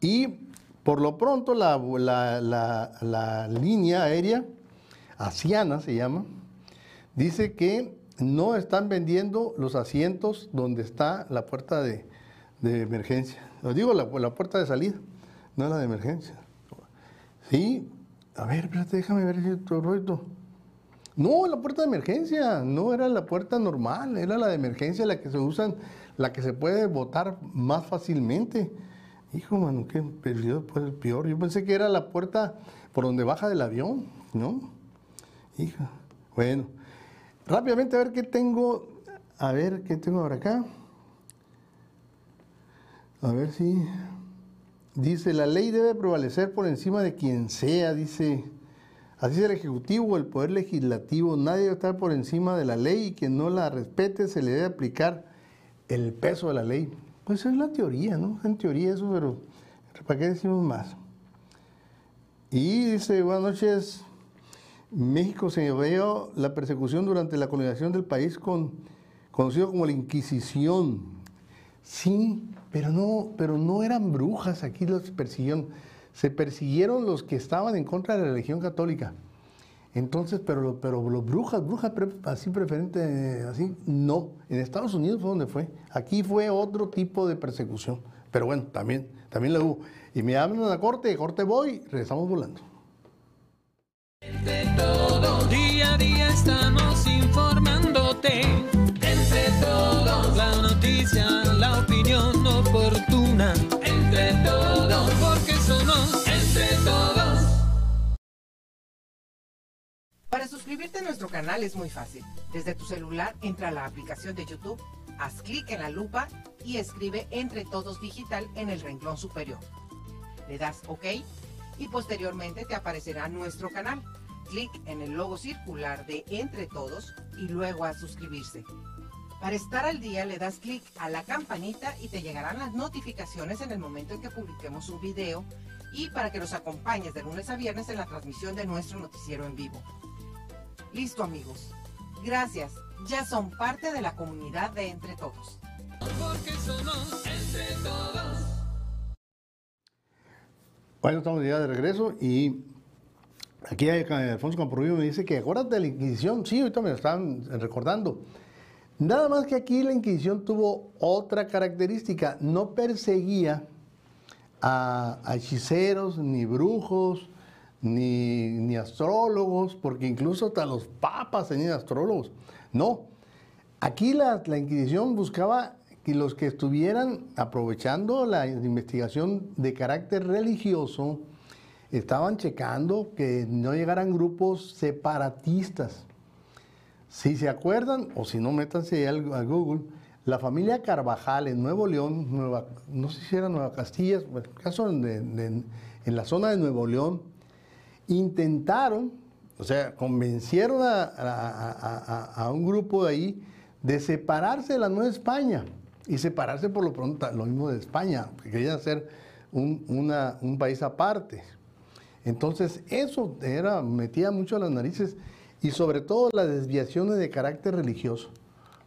Y por lo pronto la, línea aérea, Asiana se llama, dice que no están vendiendo los asientos donde está la puerta de, emergencia. Os digo, la, puerta de salida, no la de emergencia. Sí, a ver, espérate, déjame ver si ruido. No, la puerta de emergencia, no era la puerta normal, era la de emergencia la que se usan la que se puede votar más fácilmente. Hijo, mano, qué perdido pues peor. Yo pensé que era la puerta por donde baja del avión, ¿no? Hija. Bueno, rápidamente a ver qué tengo. A ver qué tengo ahora acá. A ver si. Dice, la ley debe prevalecer por encima de quien sea, dice. Así es el Ejecutivo, el Poder Legislativo, nadie debe estar por encima de la ley y quien no la respete se le debe aplicar el peso de la ley. Pues es la teoría, ¿no? En teoría eso, pero ¿para qué decimos más? Y dice, buenas noches, México se vio la persecución durante la colonización del país con, conocido como la Inquisición. Sí, pero no, pero no eran brujas, aquí los persiguieron. Se persiguieron los que estaban en contra de la religión católica. Entonces, pero, pero los brujas, brujas así preferente, así, no. En Estados Unidos fue donde fue. Aquí fue otro tipo de persecución. Pero bueno, también, también lo hubo. Y me hablan a la corte, corte voy, regresamos volando. Entre todos, día a día estamos informándote. Entre todos, la noticia, Para suscribirte a nuestro canal es muy fácil. Desde tu celular entra a la aplicación de YouTube, haz clic en la lupa y escribe Entre Todos Digital en el renglón superior. Le das OK y posteriormente te aparecerá nuestro canal. Clic en el logo circular de Entre Todos y luego a suscribirse. Para estar al día le das clic a la campanita y te llegarán las notificaciones en el momento en que publiquemos un video y para que nos acompañes de lunes a viernes en la transmisión de nuestro noticiero en vivo. Listo amigos. Gracias. Ya son parte de la comunidad de Entre Todos. Porque somos entre todos. Bueno, estamos ya de regreso y aquí hay- Alfonso Camporrillo me dice que acuérdate de la Inquisición. Sí, ahorita me lo están recordando. Nada más que aquí la Inquisición tuvo otra característica. No perseguía a, a hechiceros, ni brujos, ni, ni astrólogos, porque incluso hasta los papas tenían astrólogos. No. Aquí la, la Inquisición buscaba que los que estuvieran aprovechando la investigación de carácter religioso estaban checando que no llegaran grupos separatistas. Si se acuerdan, o si no, métanse a Google, la familia Carvajal en Nuevo León, Nueva- no sé si era Nueva Castilla, bueno, en caso de- de- en la zona de Nuevo León, intentaron, o sea, convencieron a, un grupo de ahí de separarse de la Nueva España y separarse por lo pronto, lo mismo de España, que querían hacer un, país aparte. Entonces, eso era, metía mucho a las narices y sobre todo las desviaciones de carácter religioso,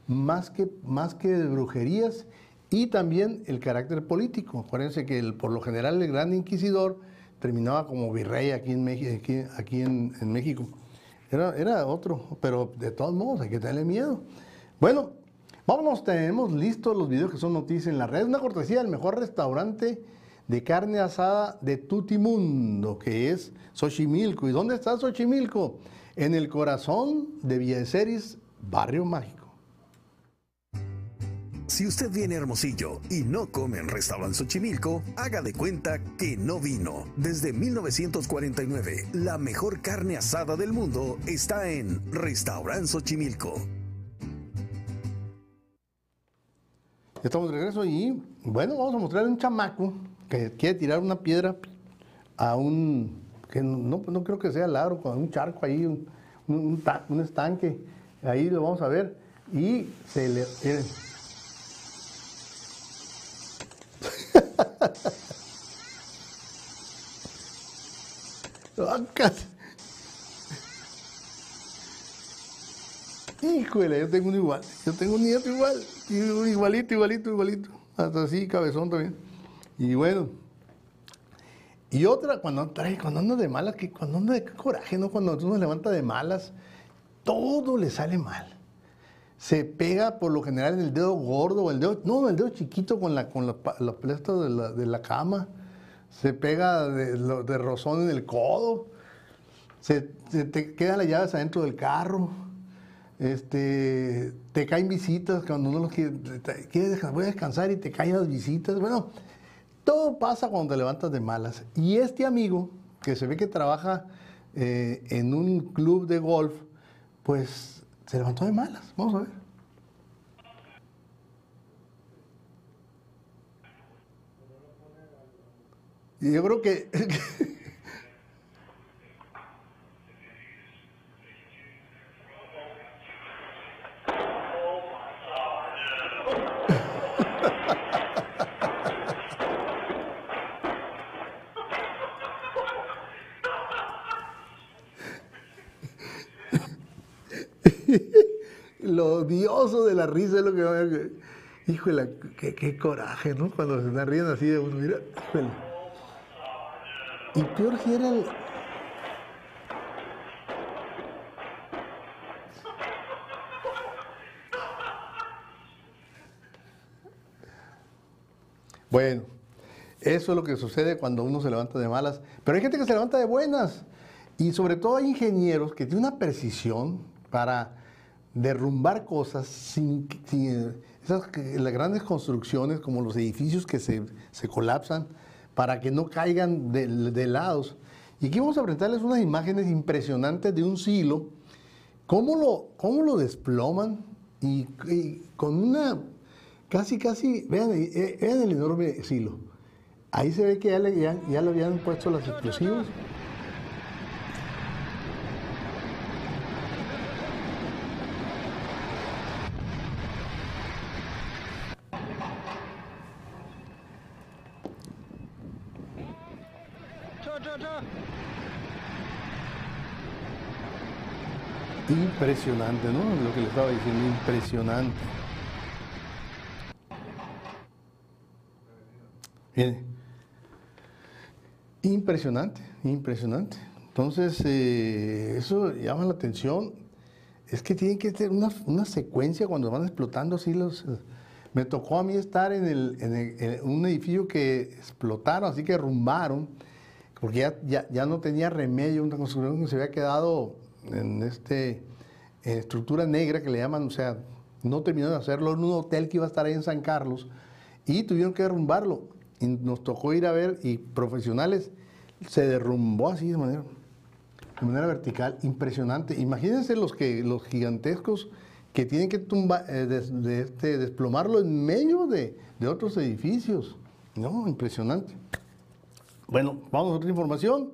más que, más que de brujerías y también el carácter político. Acuérdense que por lo general el gran inquisidor terminaba como virrey aquí en, Meji- aquí, aquí en, en México. Era, era otro, pero de todos modos hay que tenerle miedo. Bueno, vámonos, tenemos listos los videos que son noticias en la red. Una cortesía del mejor restaurante de carne asada de Tutimundo, que es Xochimilco. ¿Y dónde está Xochimilco? En el corazón de Villaceris, Barrio Mágico. Si usted viene a Hermosillo y no come en Restaurante Xochimilco, haga de cuenta que no vino. Desde 1949, la mejor carne asada del mundo está en Restaurante Xochimilco. Estamos de regreso y bueno, vamos a mostrarle un chamaco que quiere tirar una piedra a un, que no, no creo que sea lago, con un charco ahí, un, un estanque, ahí lo vamos a ver y se le... eh, Ah, casi. Híjole, yo tengo un igual. Yo tengo un nieto igual. Igualito, igualito, igualito. Hasta así, cabezón también. Y bueno. Y otra, cuando trae, cuando anda de malas, que cuando anda de coraje, ¿no? Cuando uno se levanta de malas, todo le sale mal. Se pega por lo general en el dedo gordo o el dedo, no, el dedo chiquito con la, con plasta de la, de la cama. Se pega de, de rozón en el codo. Se, te quedan las llaves adentro del carro. Este, te caen visitas cuando uno los quiere, quiere voy a descansar y te caen las visitas. Bueno, todo pasa cuando te levantas de malas. Y este amigo, que se ve que trabaja eh, en un club de golf, pues se levantó de malas. Vamos a ver. Y yo creo que lo odioso de la risa es lo que... Híjole, qué, qué coraje, ¿no? Cuando se están riendo así de uno, mira, híjole. Y peor si era el... Bueno, eso es lo que sucede cuando uno se levanta de malas. Pero hay gente que se levanta de buenas. Y sobre todo hay ingenieros que tienen una precisión para derrumbar cosas sin, sin esas, las grandes construcciones como los edificios que se, se colapsan para que no caigan de, de, lados. Y aquí vamos a presentarles unas imágenes impresionantes de un silo, cómo lo, cómo lo desploman y, con una casi, casi, vean, eh, vean el enorme silo. Ahí se ve que ya le, ya le habían puesto los explosivos. Impresionante, ¿no? Lo que le estaba diciendo, impresionante. Bien. Impresionante, impresionante. Entonces, eh, eso llama la atención. Es que tienen que tener una, una, secuencia cuando van explotando así los... Me tocó a mí estar en, en, el, en un edificio que explotaron, así que derrumbaron, porque ya, ya, ya, no tenía remedio, una construcción que se había quedado en este en estructura negra que le llaman, o sea, no terminó de hacerlo en un hotel que iba a estar ahí en San Carlos y tuvieron que derrumbarlo. Y nos tocó ir a ver y profesionales se derrumbó así de manera, de manera vertical, impresionante. Imagínense los que los gigantescos que tienen que tumbar, eh, de este, desplomarlo en medio de, de, otros edificios. No, impresionante. Bueno, vamos a otra información.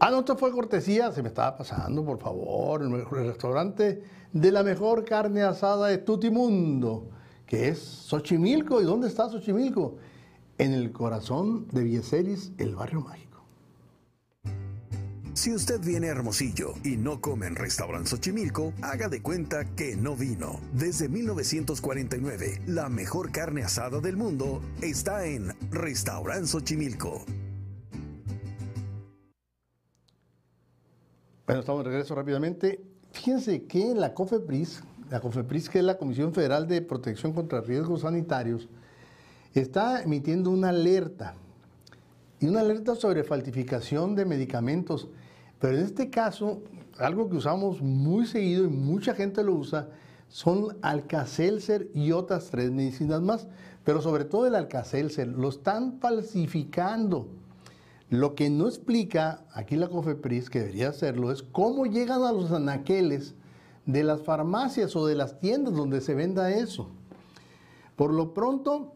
Ah, no, esto fue cortesía, se me estaba pasando, por favor, el, el restaurante de la mejor carne asada de Tutimundo, que es Xochimilco. ¿Y dónde está Xochimilco? En el corazón de Villeseris, el barrio mágico. Si usted viene a Hermosillo y no come en Restaurant Xochimilco, haga de cuenta que no vino. Desde 1949, la mejor carne asada del mundo está en Restaurant Xochimilco. Bueno, estamos de regreso rápidamente. Fíjense que la COFEPRIS, la COFEPRIS que es la Comisión Federal de Protección contra Riesgos Sanitarios, está emitiendo una alerta. Y una alerta sobre falsificación de medicamentos. Pero en este caso, algo que usamos muy seguido y mucha gente lo usa, son Alcacelser y otras tres medicinas más. Pero sobre todo el Alcacelser, lo están falsificando. Lo que no explica aquí la COFEPRIS, que debería hacerlo, es cómo llegan a los anaqueles de las farmacias o de las tiendas donde se venda eso. Por lo pronto,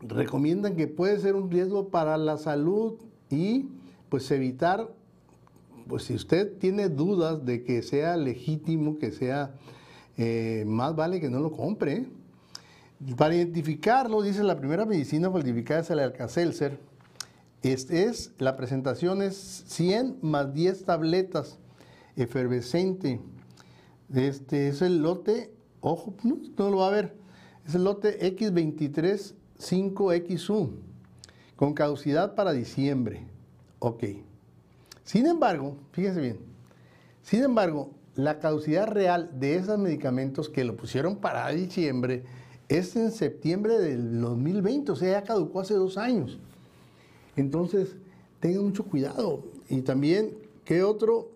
recomiendan que puede ser un riesgo para la salud y pues evitar, pues si usted tiene dudas de que sea legítimo, que sea, eh, más vale que no lo compre. Para identificarlo, dice la primera medicina falsificada es el Alka-Seltzer. Este es, la presentación es 100 más 10 tabletas efervescente. Este es el lote, ojo, no, no lo va a ver, es el lote X23 5XU, con caducidad para diciembre. Ok. Sin embargo, fíjense bien, sin embargo, la caducidad real de esos medicamentos que lo pusieron para diciembre es en septiembre del 2020, o sea, ya caducó hace dos años. Entonces, tengan mucho cuidado. Y también, ¿qué otro?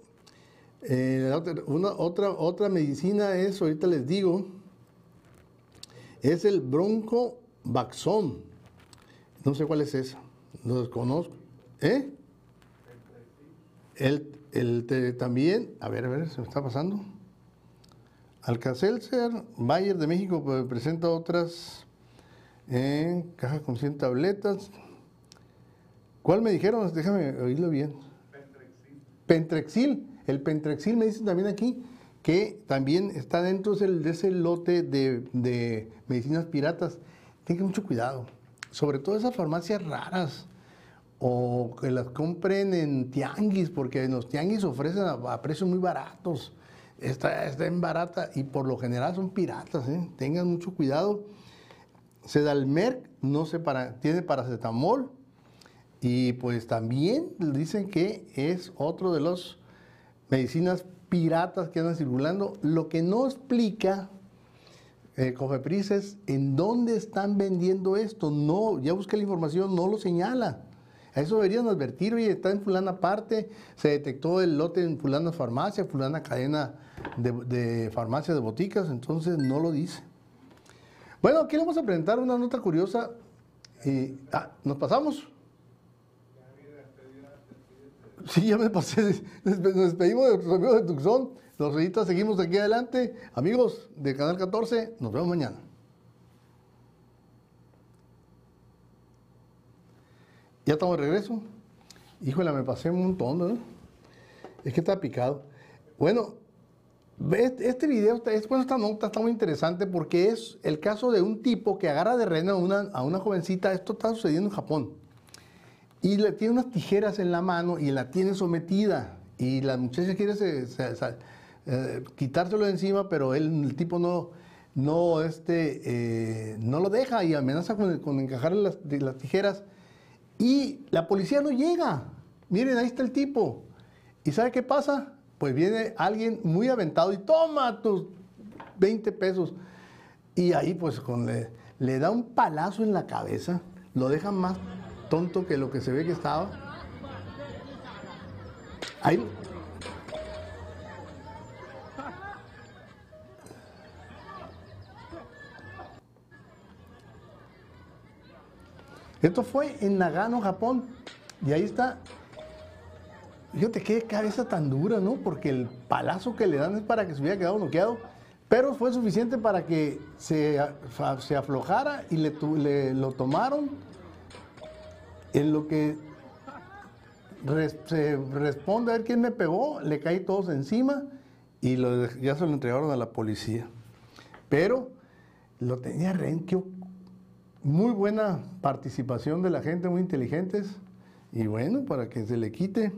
Eh, una, otra, otra medicina es, ahorita les digo, es el bronco Baxón. No sé cuál es esa. Lo desconozco. ¿Eh? El, el también, a ver, a ver, se me está pasando. Alcacelser, Bayer de México pues, presenta otras en caja con 100 tabletas. ¿Cuál me dijeron? Déjame oírlo bien. Pentrexil. Pentrexil. El Pentrexil me dicen también aquí que también está dentro de ese lote de, medicinas piratas tengan mucho cuidado. Sobre todo esas farmacias raras o que las compren en tianguis, porque en los tianguis ofrecen a, a precios muy baratos. está, está en barata y por lo general son piratas, ¿eh? tengan mucho cuidado. Sedalmerc no se para, tiene paracetamol y pues también dicen que es otro de los medicinas piratas que andan circulando. Lo que no explica eh, Cofepris es en dónde están vendiendo esto. No, ya busqué la información, no lo señala. A eso deberían advertir, oye, está en fulana parte, se detectó el lote en fulana farmacia, fulana cadena de, de farmacia de boticas, entonces no lo dice. Bueno, aquí le vamos a presentar una nota curiosa. Y, ah, ¿Nos pasamos? Sí, ya me pasé. Nos despedimos de nuestros amigos de Tucson. Los reyistas seguimos aquí adelante. Amigos de Canal 14, nos vemos mañana. Ya estamos de regreso. Híjole, me pasé un montón. Es que está picado. Bueno, este video, esta nota está muy interesante porque es el caso de un tipo que agarra de reina a una, a una jovencita. Esto está sucediendo en Japón. Y le tiene unas tijeras en la mano y la tiene sometida. Y la muchacha quiere eh, quitárselo de encima, pero el tipo no, no, este, eh, no lo deja y amenaza con, con encajarle las, las tijeras. Y la policía no llega. Miren, ahí está el tipo. ¿Y sabe qué pasa? Pues viene alguien muy aventado y toma tus 20 pesos. Y ahí pues con le, le da un palazo en la cabeza, lo deja más tonto que lo que se ve que estaba. Ahí, Esto fue en Nagano, Japón. Y ahí está. Fíjate qué cabeza tan dura, ¿no? Porque el palazo que le dan es para que se hubiera quedado noqueado. Pero fue suficiente para que se, se aflojara y le, le, lo tomaron. En lo que se responde a ver quién me pegó, le caí todos encima y ya se lo entregaron a la policía. Pero lo tenía renquio muy buena participación de la gente, muy inteligentes. Y bueno, para que se le quite.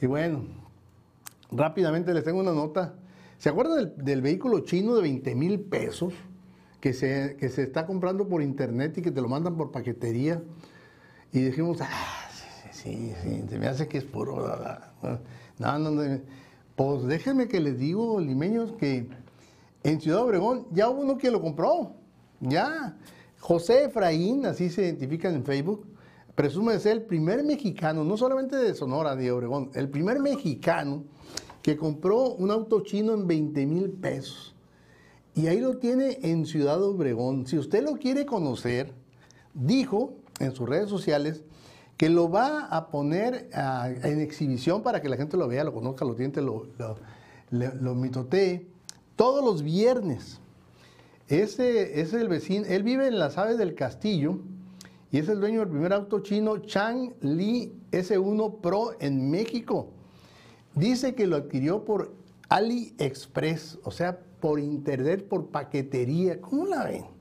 Y bueno, rápidamente les tengo una nota. ¿Se acuerdan del, vehículo chino de 20 mil pesos que se, que se está comprando por internet y que te lo mandan por paquetería? Y dijimos, ah, sí, sí, sí, se me hace que es puro. No, no, no. Pues déjenme que les digo, limeños, que en Ciudad Obregón ya hubo uno que lo compró. Ya. José Efraín, así se identifica en Facebook, presume ser el primer mexicano, no solamente de Sonora, de Obregón, el primer mexicano que compró un auto chino en 20 mil pesos. Y ahí lo tiene en Ciudad Obregón. Si usted lo quiere conocer, dijo en sus redes sociales que lo va a poner en exhibición para que la gente lo vea, lo conozca, lo tiente, lo, lo mitotee todos los viernes. Ese, es el vecino, él vive en las aves del castillo y es el dueño del primer auto chino Chang Li S1 Pro en México. Dice que lo adquirió por AliExpress, o sea, por internet, por paquetería. ¿Cómo la ven?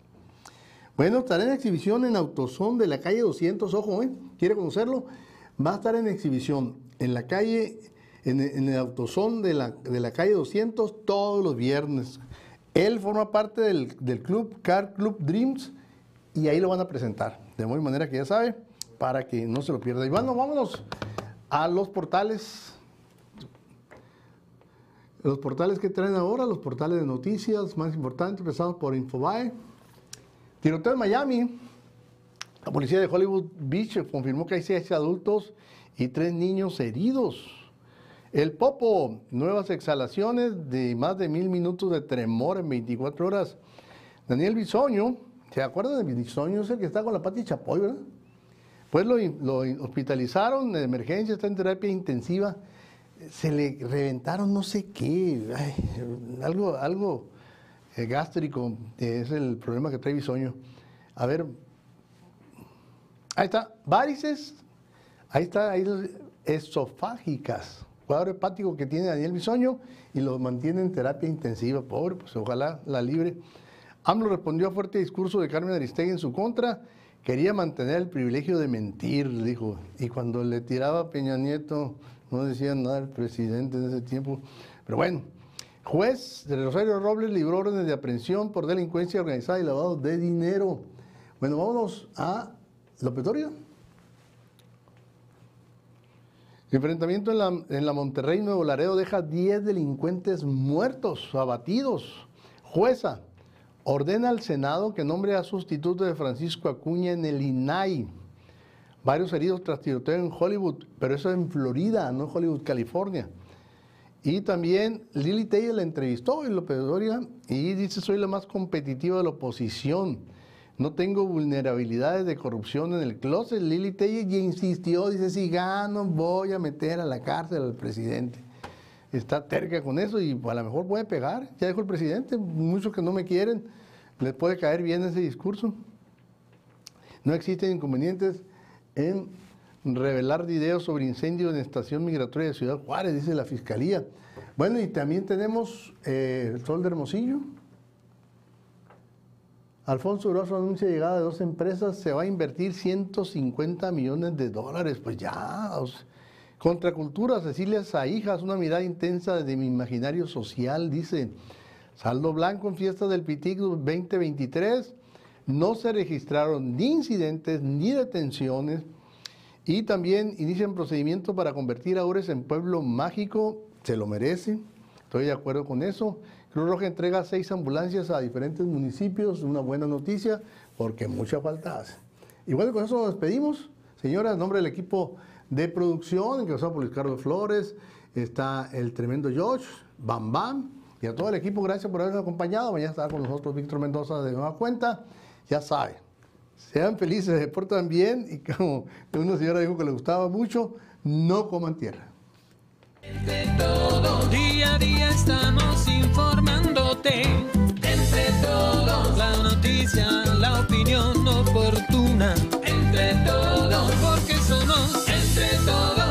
Bueno, estará en exhibición en Autosón de la calle 200, ojo, ¿eh? ¿Quiere conocerlo? Va a estar en exhibición en la calle, en, el Autosón de la, de la calle 200 todos los viernes. Él forma parte del, club Car Club Dreams y ahí lo van a presentar. De muy manera que ya sabe, para que no se lo pierda. Y bueno, vámonos a los portales. Los portales que traen ahora, los portales de noticias más importantes, empezados por Infobae. Tiroteo en Miami. La policía de Hollywood Beach confirmó que hay seis adultos y tres niños heridos. El Popo, nuevas exhalaciones de más de mil minutos de tremor en 24 horas. Daniel Bisoño, ¿se acuerdan de Bisoño? Es el que está con la pati chapoy, ¿verdad? Pues lo, hospitalizaron de emergencia, está en terapia intensiva. Se le reventaron no sé qué, algo, algo eh, gástrico, es el problema que trae Bisoño. A ver, ahí está, varices, ahí está, ahí esofágicas cuadro hepático que tiene Daniel Bisoño y lo mantiene en terapia intensiva. Pobre, pues ojalá la libre. AMLO respondió a fuerte discurso de Carmen Aristegui en su contra. Quería mantener el privilegio de mentir, dijo. Y cuando le tiraba a Peña Nieto, no decía nada el presidente en ese tiempo. Pero bueno, Juez de Rosario Robles libró órdenes de aprehensión por delincuencia organizada y lavado de dinero. Bueno, vámonos a López Dóriga. Enfrentamiento en la, en la Monterrey Nuevo Laredo deja 10 delincuentes muertos, abatidos. Jueza ordena al Senado que nombre a sustituto de Francisco Acuña en el INAI. Varios heridos tras tiroteo en Hollywood, pero eso en Florida, no en Hollywood, California. Y también Lili Telle la entrevistó en López Doria y dice, soy la más competitiva de la oposición. No tengo vulnerabilidades de corrupción en el closet. Lili Telle y insistió, dice, si gano voy a meter a la cárcel al presidente. Está terca con eso y a lo mejor puede pegar. Ya dijo el presidente, muchos que no me quieren, les puede caer bien ese discurso. No existen inconvenientes en revelar videos sobre incendio en estación migratoria de Ciudad Juárez, dice la Fiscalía. Bueno, y también tenemos eh, el Sol de Hermosillo. Alfonso Grosso anuncia llegada de dos empresas, se va a invertir 150 millones de dólares. Pues ya, Contracultura, Cecilia Saijas, una mirada intensa de mi imaginario social, dice. Saldo blanco en fiesta del Pitic 2023. No se registraron ni incidentes ni detenciones. Y también inician procedimiento para convertir a Ures en pueblo mágico. Se lo merece. Estoy de acuerdo con eso. Cruz Roja entrega seis ambulancias a diferentes municipios. Una buena noticia porque mucha falta hace. Y bueno, con eso nos despedimos. Señoras, en nombre del equipo de producción, encabezado por Luis Carlos Flores, está el tremendo Josh, Bam Bam, y a todo el equipo, gracias por habernos acompañado. Mañana estará con nosotros Víctor Mendoza de nueva cuenta. Ya saben, sean felices, se portan bien y como una señora dijo que le gustaba mucho, no coman tierra. Entre todos, día a día estamos informándote. Entre todos, la noticia, la opinión oportuna. Entre todos, porque